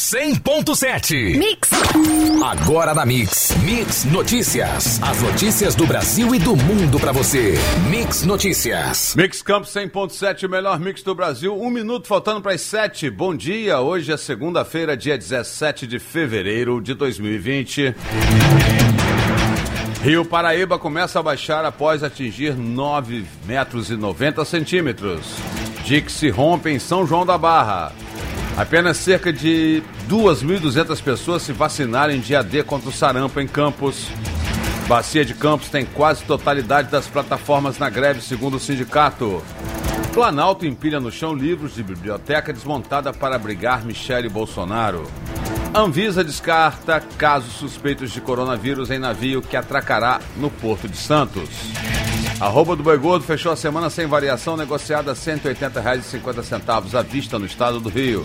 100.7. Mix. Agora na Mix. Mix Notícias. As notícias do Brasil e do mundo pra você. Mix Notícias. Mix Campos 100.7, o melhor mix do Brasil. Um minuto faltando para as sete. Bom dia. Hoje é segunda-feira, dia 17 de fevereiro de 2020. Rio Paraíba começa a baixar após atingir 9 metros e 90 centímetros. Se rompe em São João da Barra. Apenas cerca de 2.200 pessoas se vacinaram em dia D contra o sarampo em Campos. Bacia de Campos tem quase totalidade das plataformas na greve, segundo o sindicato. Planalto empilha no chão livros de biblioteca desmontada para abrigar Michele Bolsonaro. Anvisa descarta casos suspeitos de coronavírus em navio que atracará no Porto de Santos. A roupa do boi gordo fechou a semana sem variação, negociada a R$ 180,50 à vista no estado do Rio.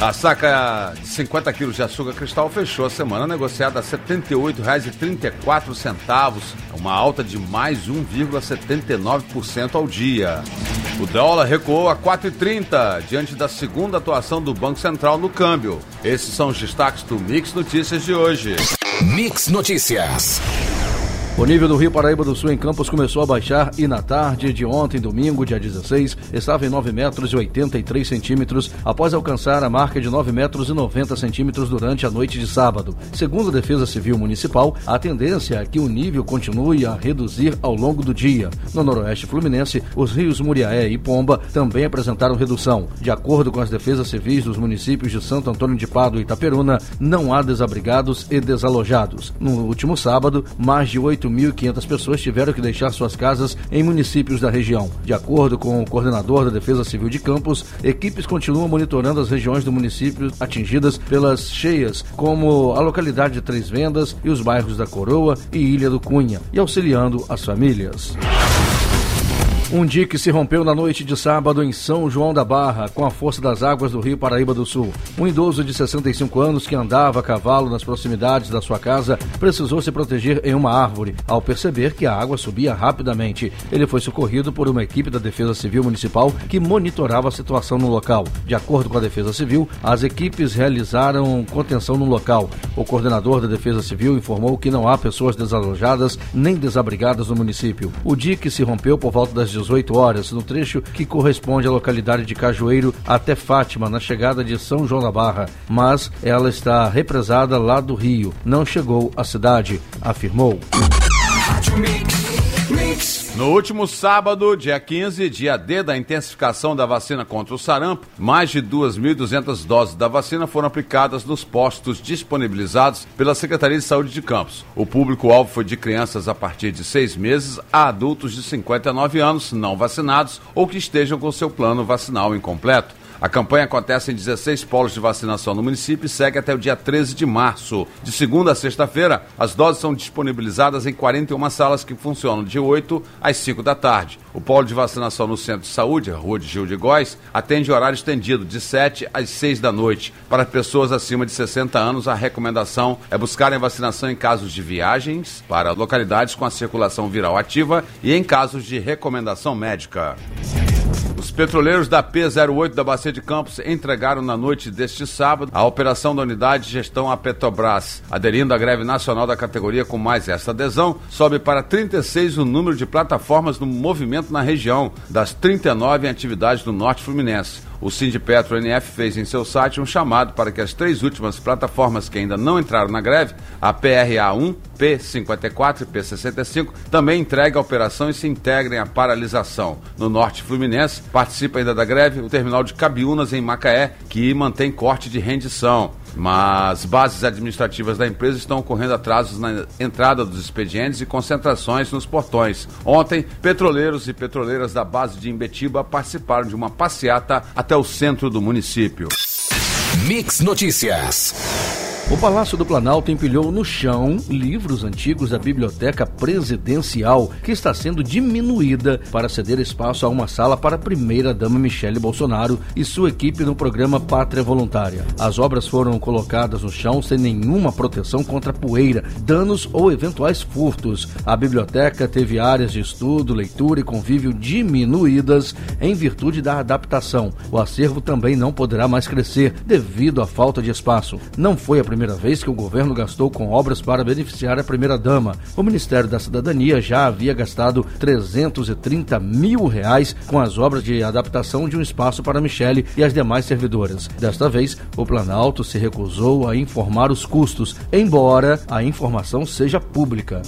A saca de 50 quilos de açúcar cristal fechou a semana negociada a R$ 78,34, uma alta de mais 1,79% ao dia. O dólar recuou a 4,30 diante da segunda atuação do Banco Central no câmbio. Esses são os destaques do Mix Notícias de hoje. Mix Notícias. O nível do Rio Paraíba do Sul em Campos começou a baixar e na tarde de ontem, domingo, dia 16, estava em 9 metros e 83 centímetros, após alcançar a marca de 9 metros e 90 centímetros durante a noite de sábado. Segundo a Defesa Civil Municipal, a tendência é que o nível continue a reduzir ao longo do dia. No noroeste fluminense, os rios Muriaé e Pomba também apresentaram redução. De acordo com as defesas civis dos municípios de Santo Antônio de Pado e Itaperuna, não há desabrigados e desalojados. No último sábado, mais de 8 8.500 pessoas tiveram que deixar suas casas em municípios da região. De acordo com o coordenador da Defesa Civil de Campos, equipes continuam monitorando as regiões do município atingidas pelas cheias, como a localidade de Três Vendas e os bairros da Coroa e Ilha do Cunha, e auxiliando as famílias. Um dique se rompeu na noite de sábado em São João da Barra, com a força das águas do Rio Paraíba do Sul. Um idoso de 65 anos que andava a cavalo nas proximidades da sua casa precisou se proteger em uma árvore ao perceber que a água subia rapidamente. Ele foi socorrido por uma equipe da Defesa Civil Municipal que monitorava a situação no local. De acordo com a Defesa Civil, as equipes realizaram contenção no local. O coordenador da Defesa Civil informou que não há pessoas desalojadas nem desabrigadas no município. O dique se rompeu por volta das 18 horas, no trecho que corresponde à localidade de Cajueiro até Fátima, na chegada de São João da Barra, mas ela está represada lá do Rio, não chegou à cidade, afirmou. No último sábado, dia 15, dia D da intensificação da vacina contra o sarampo, mais de 2.200 doses da vacina foram aplicadas nos postos disponibilizados pela Secretaria de Saúde de Campos. O público-alvo foi de crianças a partir de seis meses a adultos de 59 anos não vacinados ou que estejam com seu plano vacinal incompleto. A campanha acontece em 16 polos de vacinação no município e segue até o dia 13 de março. De segunda a sexta-feira, as doses são disponibilizadas em 41 salas que funcionam de 8 às 5 da tarde. O polo de vacinação no Centro de Saúde, Rua de Gil de Góis, atende horário estendido de 7 às 6 da noite. Para pessoas acima de 60 anos, a recomendação é buscarem vacinação em casos de viagens para localidades com a circulação viral ativa e em casos de recomendação médica. Os petroleiros da P08 da Bacia de Campos entregaram na noite deste sábado a operação da unidade de gestão à Petrobras. Aderindo à greve nacional da categoria com mais esta adesão, sobe para 36 o número de plataformas no movimento na região, das 39 em atividade do Norte Fluminense. O Sindipetro NF fez em seu site um chamado para que as três últimas plataformas que ainda não entraram na greve, a PRA1, P54 e P65, também entreguem a operação e se integrem à paralisação. No norte fluminense, participa ainda da greve o terminal de Cabiúnas, em Macaé, que mantém corte de rendição mas bases administrativas da empresa estão ocorrendo atrasos na entrada dos expedientes e concentrações nos portões. Ontem, petroleiros e petroleiras da base de Imbetiba participaram de uma passeata até o centro do município. Mix Notícias. O Palácio do Planalto empilhou no chão livros antigos da Biblioteca Presidencial, que está sendo diminuída para ceder espaço a uma sala para a primeira-dama Michele Bolsonaro e sua equipe no programa Pátria Voluntária. As obras foram colocadas no chão sem nenhuma proteção contra poeira, danos ou eventuais furtos. A biblioteca teve áreas de estudo, leitura e convívio diminuídas em virtude da adaptação. O acervo também não poderá mais crescer devido à falta de espaço. Não foi a primeira primeira vez que o governo gastou com obras para beneficiar a primeira-dama. O Ministério da Cidadania já havia gastado 330 mil reais com as obras de adaptação de um espaço para Michele e as demais servidoras. Desta vez, o Planalto se recusou a informar os custos, embora a informação seja pública.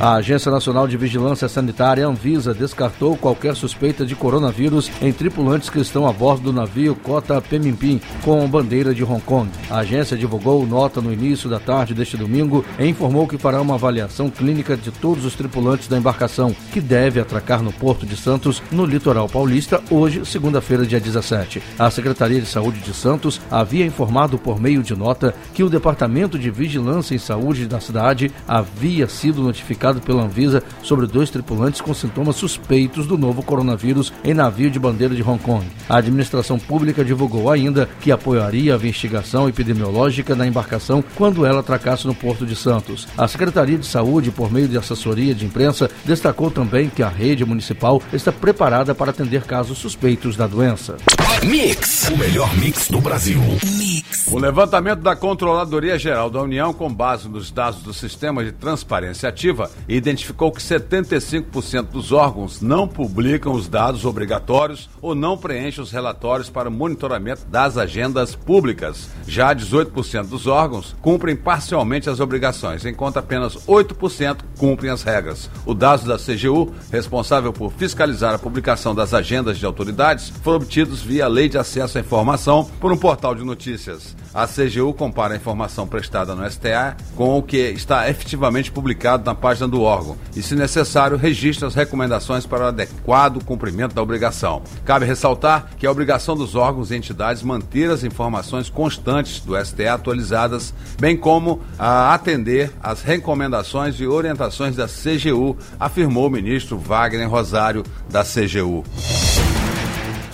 A Agência Nacional de Vigilância Sanitária, Anvisa, descartou qualquer suspeita de coronavírus em tripulantes que estão a bordo do navio Cota Pemimpim com bandeira de Hong Kong. A agência divulgou nota no início da tarde deste domingo e informou que fará uma avaliação clínica de todos os tripulantes da embarcação, que deve atracar no Porto de Santos, no litoral paulista, hoje, segunda-feira, dia 17. A Secretaria de Saúde de Santos havia informado por meio de nota que o Departamento de Vigilância em Saúde da cidade havia sido notificado pela Anvisa sobre dois tripulantes com sintomas suspeitos do novo coronavírus em navio de bandeira de Hong Kong. A administração pública divulgou ainda que apoiaria a investigação epidemiológica da embarcação quando ela atracasse no Porto de Santos. A Secretaria de Saúde, por meio de assessoria de imprensa, destacou também que a rede municipal está preparada para atender casos suspeitos da doença. Mix, o melhor mix do Brasil. Mix. O levantamento da Controladoria Geral da União, com base nos dados do Sistema de Transparência Ativa, identificou que 75% dos órgãos não publicam os dados obrigatórios ou não preenchem os relatórios para monitoramento das agendas públicas. Já 18% dos órgãos cumprem parcialmente as obrigações, enquanto apenas 8% cumprem as regras. O dado da CGU, responsável por fiscalizar a publicação das agendas de autoridades, foram obtidos via Lei de Acesso à Informação por um portal de notícias. A CGU compara a informação prestada no STA com o que está efetivamente publicado na página do órgão e, se necessário, registra as recomendações para o adequado cumprimento da obrigação. Cabe ressaltar que a obrigação dos órgãos e entidades manter as informações constantes do STA atualizadas, bem como a atender às recomendações e orientações da CGU, afirmou o ministro Wagner Rosário da CGU.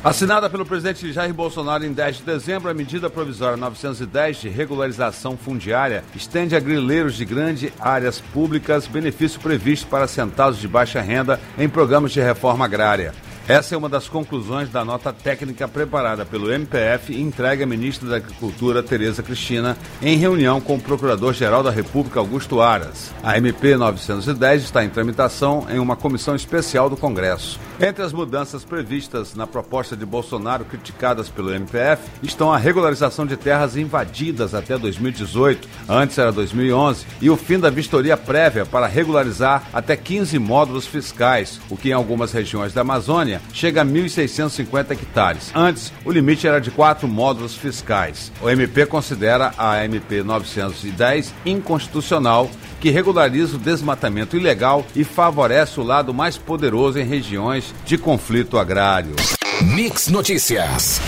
Assinada pelo presidente Jair Bolsonaro em 10 de dezembro, a medida provisória 910 de regularização fundiária estende a grileiros de grandes áreas públicas benefício previsto para assentados de baixa renda em programas de reforma agrária. Essa é uma das conclusões da nota técnica preparada pelo MPF e entregue à ministra da Agricultura, Tereza Cristina, em reunião com o Procurador-Geral da República, Augusto Aras. A MP 910 está em tramitação em uma comissão especial do Congresso. Entre as mudanças previstas na proposta de Bolsonaro criticadas pelo MPF estão a regularização de terras invadidas até 2018, antes era 2011, e o fim da vistoria prévia para regularizar até 15 módulos fiscais, o que em algumas regiões da Amazônia chega a 1.650 hectares. Antes, o limite era de quatro módulos fiscais. O MP considera a MP 910 inconstitucional, que regulariza o desmatamento ilegal e favorece o lado mais poderoso em regiões de conflito agrário. Mix Notícias.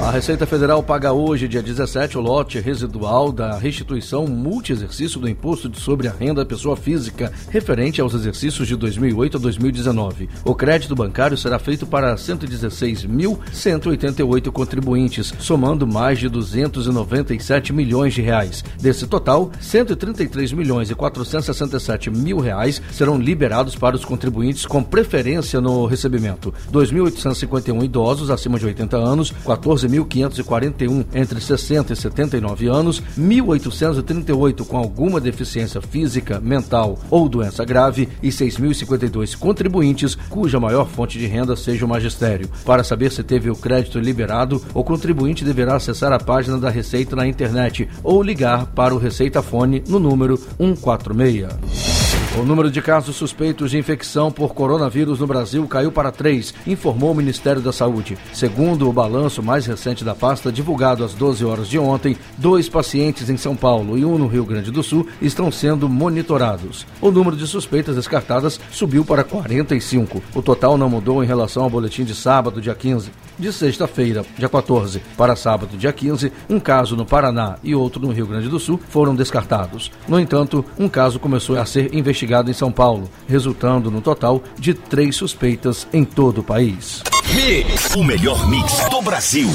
A Receita Federal paga hoje, dia 17, o lote residual da restituição multi-exercício do Imposto sobre a Renda da Pessoa Física, referente aos exercícios de 2008 a 2019. O crédito bancário será feito para 116.188 contribuintes, somando mais de 297 milhões de reais. Desse total, 133 milhões e 467 mil reais serão liberados para os contribuintes com preferência no recebimento. 2.851 idosos acima de 80 anos, 14 12.541 entre 60 e 79 anos, 1.838 com alguma deficiência física, mental ou doença grave e 6.052 contribuintes cuja maior fonte de renda seja o magistério. Para saber se teve o crédito liberado, o contribuinte deverá acessar a página da Receita na internet ou ligar para o Receita Fone no número 146. O número de casos suspeitos de infecção por coronavírus no Brasil caiu para três, informou o Ministério da Saúde. Segundo o balanço mais recente da pasta, divulgado às 12 horas de ontem, dois pacientes em São Paulo e um no Rio Grande do Sul estão sendo monitorados. O número de suspeitas descartadas subiu para 45. O total não mudou em relação ao boletim de sábado, dia 15. De sexta-feira, dia 14, para sábado, dia 15, um caso no Paraná e outro no Rio Grande do Sul foram descartados. No entanto, um caso começou a ser investigado em São Paulo, resultando no total de três suspeitas em todo o país. O melhor mix do Brasil.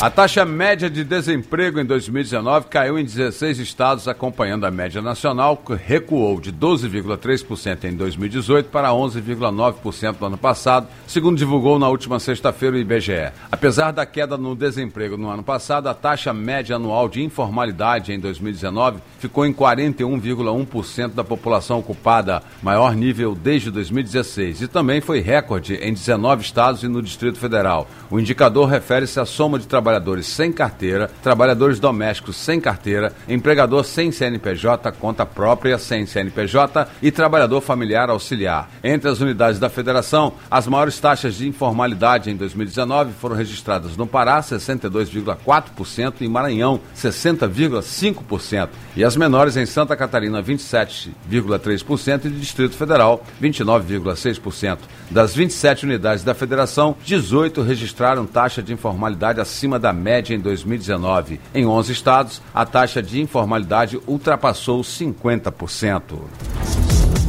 A taxa média de desemprego em 2019 caiu em 16 estados, acompanhando a média nacional, que recuou de 12,3% em 2018 para 11,9% no ano passado, segundo divulgou na última sexta-feira o IBGE. Apesar da queda no desemprego no ano passado, a taxa média anual de informalidade em 2019 ficou em 41,1% da população ocupada, maior nível desde 2016, e também foi recorde em 19 estados e no Distrito Federal. O indicador refere-se à soma de trabalhadores sem carteira, trabalhadores domésticos sem carteira, empregador sem CNPJ, conta própria sem CNPJ e trabalhador familiar auxiliar. Entre as unidades da federação, as maiores taxas de informalidade em 2019 foram registradas no Pará, 62,4%, e Maranhão, 60,5%, e as menores em Santa Catarina, 27,3% e Distrito Federal, 29,6%. Das 27 unidades da federação, 18 registraram taxa de informalidade acima da média em 2019. Em 11 estados, a taxa de informalidade ultrapassou 50%.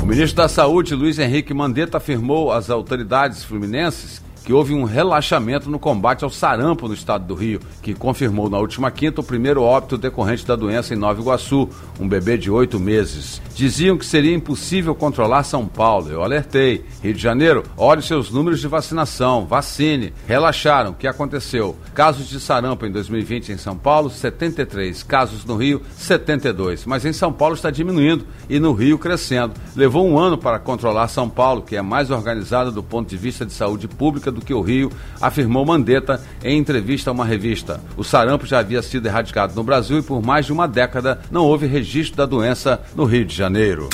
O ministro da Saúde, Luiz Henrique Mandetta, afirmou às autoridades fluminenses que houve um relaxamento no combate ao sarampo no estado do Rio, que confirmou na última quinta o primeiro óbito decorrente da doença em Nova Iguaçu, um bebê de oito meses. Diziam que seria impossível controlar São Paulo. Eu alertei. Rio de Janeiro, olhe seus números de vacinação, vacine. Relaxaram. O que aconteceu? Casos de sarampo em 2020 em São Paulo, 73. Casos no Rio, 72. Mas em São Paulo está diminuindo e no Rio crescendo. Levou um ano para controlar São Paulo, que é mais organizada do ponto de vista de saúde pública do que o Rio, afirmou Mandetta em entrevista a uma revista. O sarampo já havia sido erradicado no Brasil e por mais de uma década não houve registro da doença no Rio de Janeiro.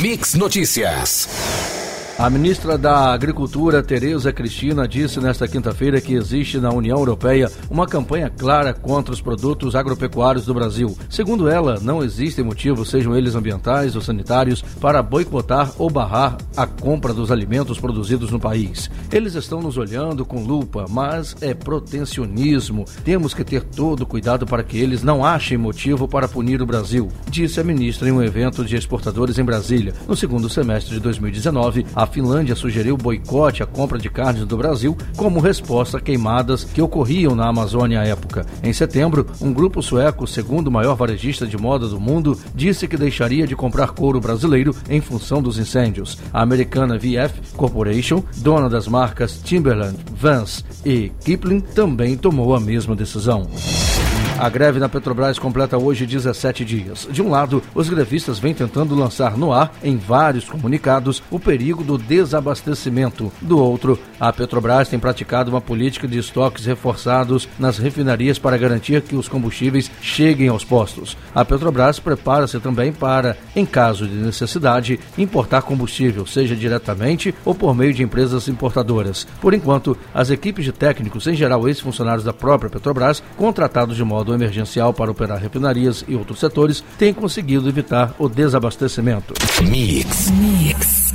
Mix Notícias. A ministra da Agricultura, Tereza Cristina, disse nesta quinta-feira que existe na União Europeia uma campanha clara contra os produtos agropecuários do Brasil. Segundo ela, não existem motivos, sejam eles ambientais ou sanitários, para boicotar ou barrar a compra dos alimentos produzidos no país. Eles estão nos olhando com lupa, mas é protecionismo. Temos que ter todo cuidado para que eles não achem motivo para punir o Brasil, disse a ministra em um evento de exportadores em Brasília. No segundo semestre de 2019, a a Finlândia sugeriu boicote à compra de carnes do Brasil como resposta a queimadas que ocorriam na Amazônia à época. Em setembro, um grupo sueco, segundo maior varejista de moda do mundo, disse que deixaria de comprar couro brasileiro em função dos incêndios. A americana VF Corporation, dona das marcas Timberland, Vans e Kipling, também tomou a mesma decisão. A greve na Petrobras completa hoje 17 dias. De um lado, os grevistas vêm tentando lançar no ar, em vários comunicados, o perigo do desabastecimento. Do outro, a Petrobras tem praticado uma política de estoques reforçados nas refinarias para garantir que os combustíveis cheguem aos postos. A Petrobras prepara-se também para, em caso de necessidade, importar combustível, seja diretamente ou por meio de empresas importadoras. Por enquanto, as equipes de técnicos, em geral ex-funcionários da própria Petrobras, contratados de modo modo emergencial para operar refinarias e outros setores, tem conseguido evitar o desabastecimento. Mix. Mix.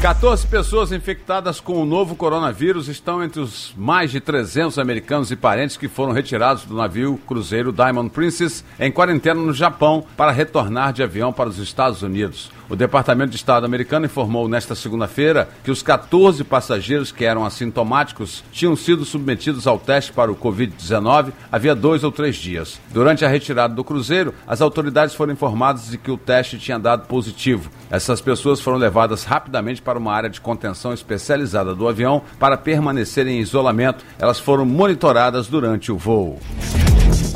14 pessoas infectadas com o novo coronavírus estão entre os mais de 300 americanos e parentes que foram retirados do navio cruzeiro Diamond Princess em quarentena no Japão para retornar de avião para os Estados Unidos. O Departamento de Estado americano informou nesta segunda-feira que os 14 passageiros que eram assintomáticos tinham sido submetidos ao teste para o Covid-19 havia dois ou três dias. Durante a retirada do cruzeiro, as autoridades foram informadas de que o teste tinha dado positivo. Essas pessoas foram levadas rapidamente para uma área de contenção especializada do avião para permanecerem em isolamento. Elas foram monitoradas durante o voo.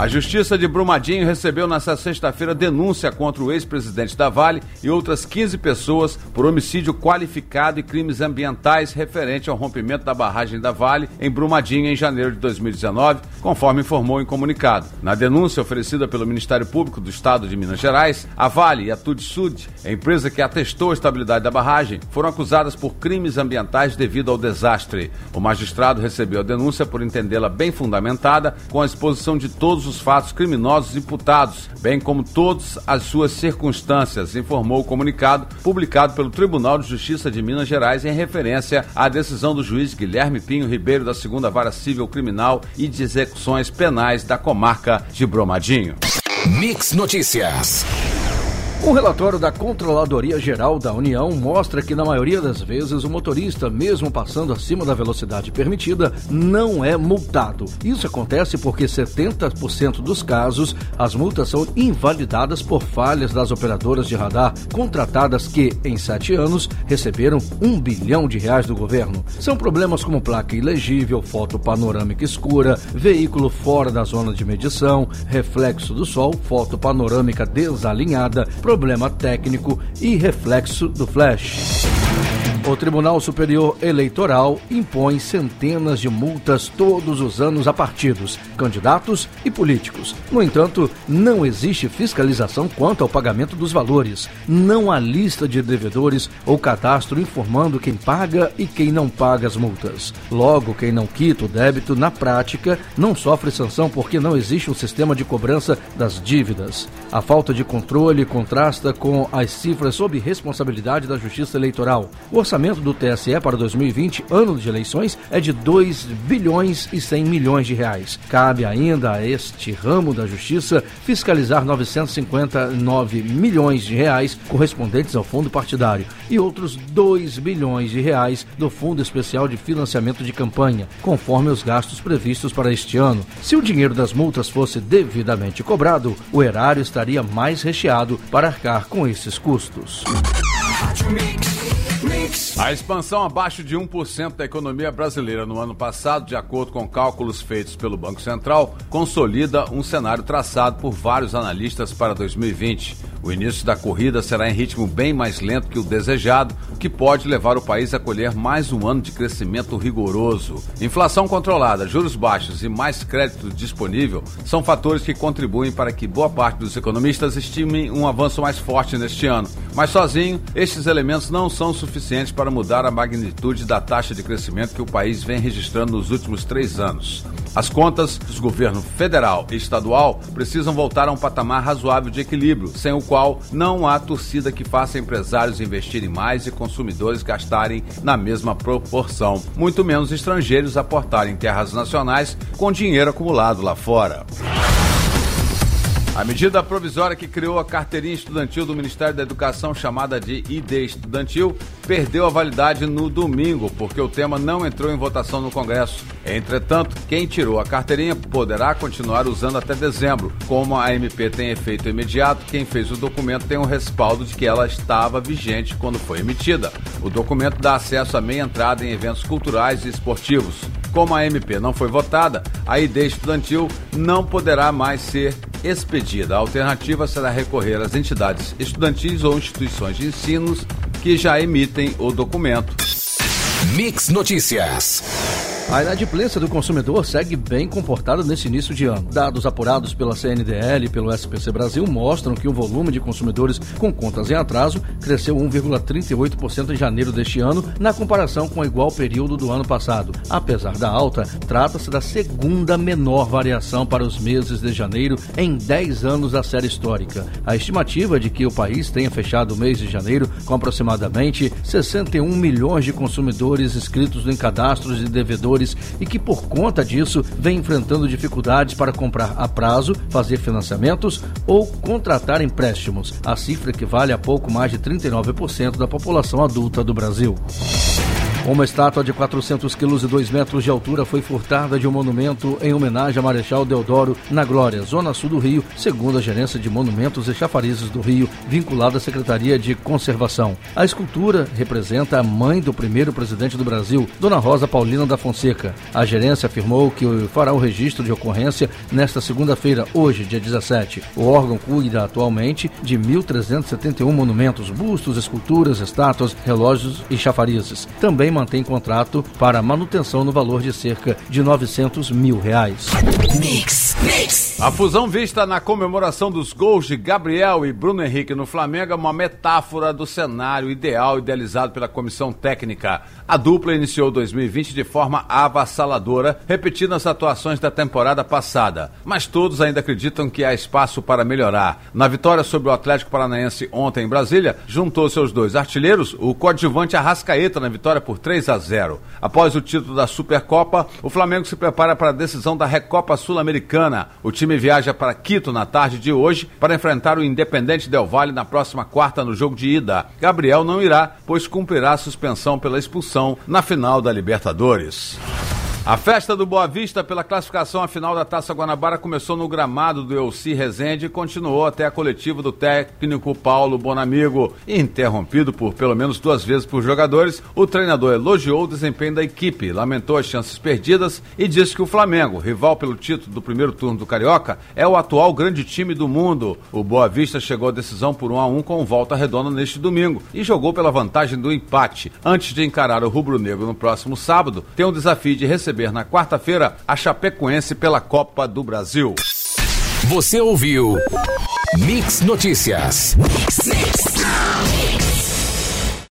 A Justiça de Brumadinho recebeu nesta sexta-feira denúncia contra o ex-presidente da Vale e outras 15 pessoas por homicídio qualificado e crimes ambientais referente ao rompimento da barragem da Vale em Brumadinho em janeiro de 2019, conforme informou em comunicado. Na denúncia oferecida pelo Ministério Público do Estado de Minas Gerais, a Vale e a Tudsud, a empresa que atestou a estabilidade da barragem, foram acusadas por crimes ambientais devido ao desastre. O magistrado recebeu a denúncia por entendê-la bem fundamentada, com a exposição de todos os fatos criminosos imputados, bem como todas as suas circunstâncias, informou o comunicado publicado pelo Tribunal de Justiça de Minas Gerais em referência à decisão do juiz Guilherme Pinho Ribeiro da Segunda Vara Civil Criminal e de Execuções Penais da comarca de Bromadinho. Mix Notícias. Um relatório da Controladoria Geral da União mostra que, na maioria das vezes, o motorista, mesmo passando acima da velocidade permitida, não é multado. Isso acontece porque 70% dos casos, as multas são invalidadas por falhas das operadoras de radar contratadas que, em sete anos, receberam um bilhão de reais do governo. São problemas como placa ilegível, foto panorâmica escura, veículo fora da zona de medição, reflexo do sol, foto panorâmica desalinhada, problema técnico e reflexo do flash. O Tribunal Superior Eleitoral impõe centenas de multas todos os anos a partidos, candidatos e políticos. No entanto, não existe fiscalização quanto ao pagamento dos valores. Não há lista de devedores ou cadastro informando quem paga e quem não paga as multas. Logo, quem não quita o débito, na prática, não sofre sanção porque não existe um sistema de cobrança das dívidas. A falta de controle contrasta com as cifras sob responsabilidade da Justiça Eleitoral. O orçamento do TSE para 2020, ano de eleições, é de 2 bilhões e 100 milhões de reais. Cabe ainda a este ramo da Justiça fiscalizar 959 milhões de reais correspondentes ao fundo partidário e outros 2 bilhões de reais do Fundo Especial de Financiamento de Campanha, conforme os gastos previstos para este ano. Se o dinheiro das multas fosse devidamente cobrado, o erário estaria estaria mais recheado para arcar com esses custos. A expansão abaixo de 1% da economia brasileira no ano passado, de acordo com cálculos feitos pelo Banco Central, consolida um cenário traçado por vários analistas para 2020. O início da corrida será em ritmo bem mais lento que o desejado, que pode levar o país a colher mais um ano de crescimento rigoroso. Inflação controlada, juros baixos e mais crédito disponível são fatores que contribuem para que boa parte dos economistas estimem um avanço mais forte neste ano. Mas sozinho, estes elementos não são suficientes para mudar a magnitude da taxa de crescimento que o país vem registrando nos últimos três anos. As contas dos governos federal e estadual precisam voltar a um patamar razoável de equilíbrio, sem o qual não há torcida que faça empresários investirem mais e consumidores gastarem na mesma proporção, muito menos estrangeiros aportarem terras nacionais com dinheiro acumulado lá fora. A medida provisória que criou a carteirinha estudantil do Ministério da Educação, chamada de ID Estudantil, perdeu a validade no domingo, porque o tema não entrou em votação no Congresso. Entretanto, quem tirou a carteirinha poderá continuar usando até dezembro. Como a MP tem efeito imediato, quem fez o documento tem o um respaldo de que ela estava vigente quando foi emitida. O documento dá acesso à meia entrada em eventos culturais e esportivos. Como a MP não foi votada, a ID estudantil não poderá mais ser expedida. A alternativa será recorrer às entidades estudantis ou instituições de ensino que já emitem o documento. Mix Notícias. A inadimplência do consumidor segue bem comportada nesse início de ano. Dados apurados pela CNDL e pelo SPC Brasil mostram que o volume de consumidores com contas em atraso cresceu 1,38% em janeiro deste ano, na comparação com o igual período do ano passado. Apesar da alta, trata-se da segunda menor variação para os meses de janeiro em 10 anos da série histórica. A estimativa é de que o país tenha fechado o mês de janeiro com aproximadamente 61 milhões de consumidores inscritos em cadastros de devedores e que, por conta disso, vem enfrentando dificuldades para comprar a prazo, fazer financiamentos ou contratar empréstimos. A cifra equivale a pouco mais de 39% da população adulta do Brasil. Uma estátua de 400 quilos e 2 metros de altura foi furtada de um monumento em homenagem a Marechal Deodoro, na Glória, zona sul do Rio, segundo a Gerência de Monumentos e Chafarizes do Rio, vinculada à Secretaria de Conservação. A escultura representa a mãe do primeiro presidente do Brasil, Dona Rosa Paulina da Fonseca. A gerência afirmou que fará o registro de ocorrência nesta segunda-feira, hoje, dia 17. O órgão cuida atualmente de 1.371 monumentos, bustos, esculturas, estátuas, relógios e chafarizes. Também mantém contrato para manutenção no valor de cerca de 900 mil reais. Mix. A fusão vista na comemoração dos gols de Gabriel e Bruno Henrique no Flamengo é uma metáfora do cenário ideal idealizado pela comissão técnica. A dupla iniciou 2020 de forma avassaladora, repetindo as atuações da temporada passada. Mas todos ainda acreditam que há espaço para melhorar. Na vitória sobre o Atlético Paranaense ontem em Brasília, juntou seus dois artilheiros, o coadjuvante Arrascaeta na vitória por 3 a 0. Após o título da Supercopa, o Flamengo se prepara para a decisão da Recopa Sul-Americana. O time viaja para Quito na tarde de hoje para enfrentar o Independente Del Valle na próxima quarta no jogo de ida. Gabriel não irá, pois cumprirá a suspensão pela expulsão na final da Libertadores. A festa do Boa Vista pela classificação à final da Taça Guanabara começou no gramado do Elci Rezende e continuou até a coletiva do técnico Paulo Bonamigo. Interrompido por pelo menos duas vezes por jogadores, o treinador elogiou o desempenho da equipe, lamentou as chances perdidas e disse que o Flamengo, rival pelo título do primeiro turno do Carioca, é o atual grande time do mundo. O Boa Vista chegou à decisão por 1 a 1 com volta redonda neste domingo e jogou pela vantagem do empate. Antes de encarar o rubro-negro no próximo sábado, tem um desafio de receber receber na quarta-feira a Chapecoense pela Copa do Brasil. Você ouviu Mix Notícias. Mix, mix.